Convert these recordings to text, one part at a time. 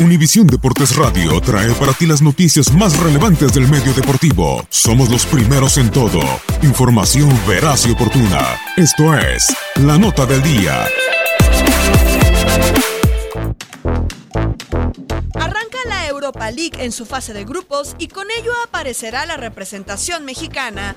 Univisión Deportes Radio trae para ti las noticias más relevantes del medio deportivo. Somos los primeros en todo. Información veraz y oportuna. Esto es La Nota del Día. Arranca la Europa League en su fase de grupos y con ello aparecerá la representación mexicana.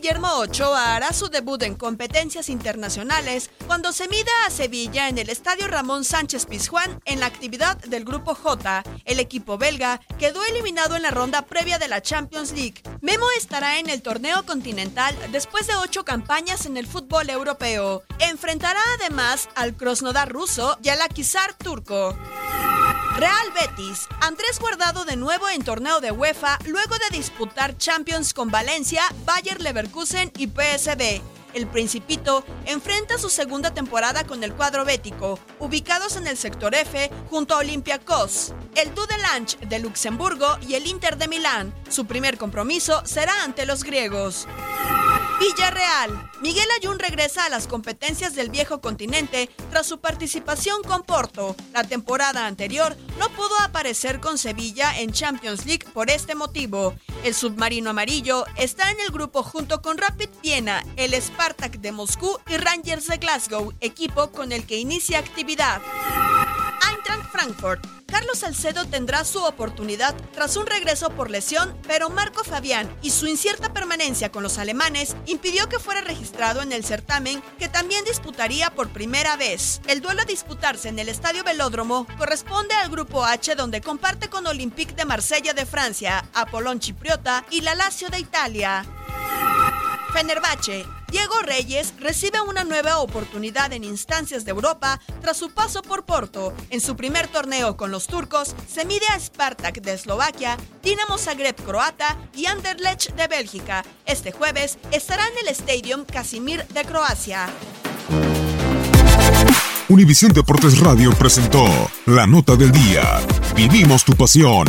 Guillermo Ochoa hará su debut en competencias internacionales cuando se mida a Sevilla en el Estadio Ramón Sánchez Pizjuán en la actividad del Grupo J. El equipo belga quedó eliminado en la ronda previa de la Champions League. Memo estará en el torneo continental después de ocho campañas en el fútbol europeo. Enfrentará además al Krasnodar ruso y al Akisar turco. Real Betis. Andrés Guardado de nuevo en torneo de UEFA luego de disputar Champions con Valencia, Bayer Leverkusen y PSV. El Principito enfrenta su segunda temporada con el cuadro bético, ubicados en el sector F junto a Olympiacos, el Dudelange de Luxemburgo y el Inter de Milán. Su primer compromiso será ante los griegos. Villarreal. Miguel Ayun regresa a las competencias del viejo continente tras su participación con Porto. La temporada anterior no pudo aparecer con Sevilla en Champions League por este motivo. El submarino amarillo está en el grupo junto con Rapid Viena, el Spartak de Moscú y Rangers de Glasgow, equipo con el que inicia actividad. Frankfurt. Carlos Salcedo tendrá su oportunidad tras un regreso por lesión, pero Marco Fabián y su incierta permanencia con los alemanes impidió que fuera registrado en el certamen que también disputaría por primera vez. El duelo a disputarse en el Estadio Velódromo corresponde al Grupo H donde comparte con Olympique de Marsella de Francia, Apollon Chipriota y la Lazio de Italia. Fenerbahce. Diego Reyes recibe una nueva oportunidad en instancias de Europa tras su paso por Porto. En su primer torneo con los turcos, se mide a Spartak de Eslovaquia, Dinamo Zagreb croata y Anderlecht de Bélgica. Este jueves estará en el Stadium Casimir de Croacia. Univisión Deportes Radio presentó La Nota del Día. Vivimos tu pasión.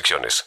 restricciones.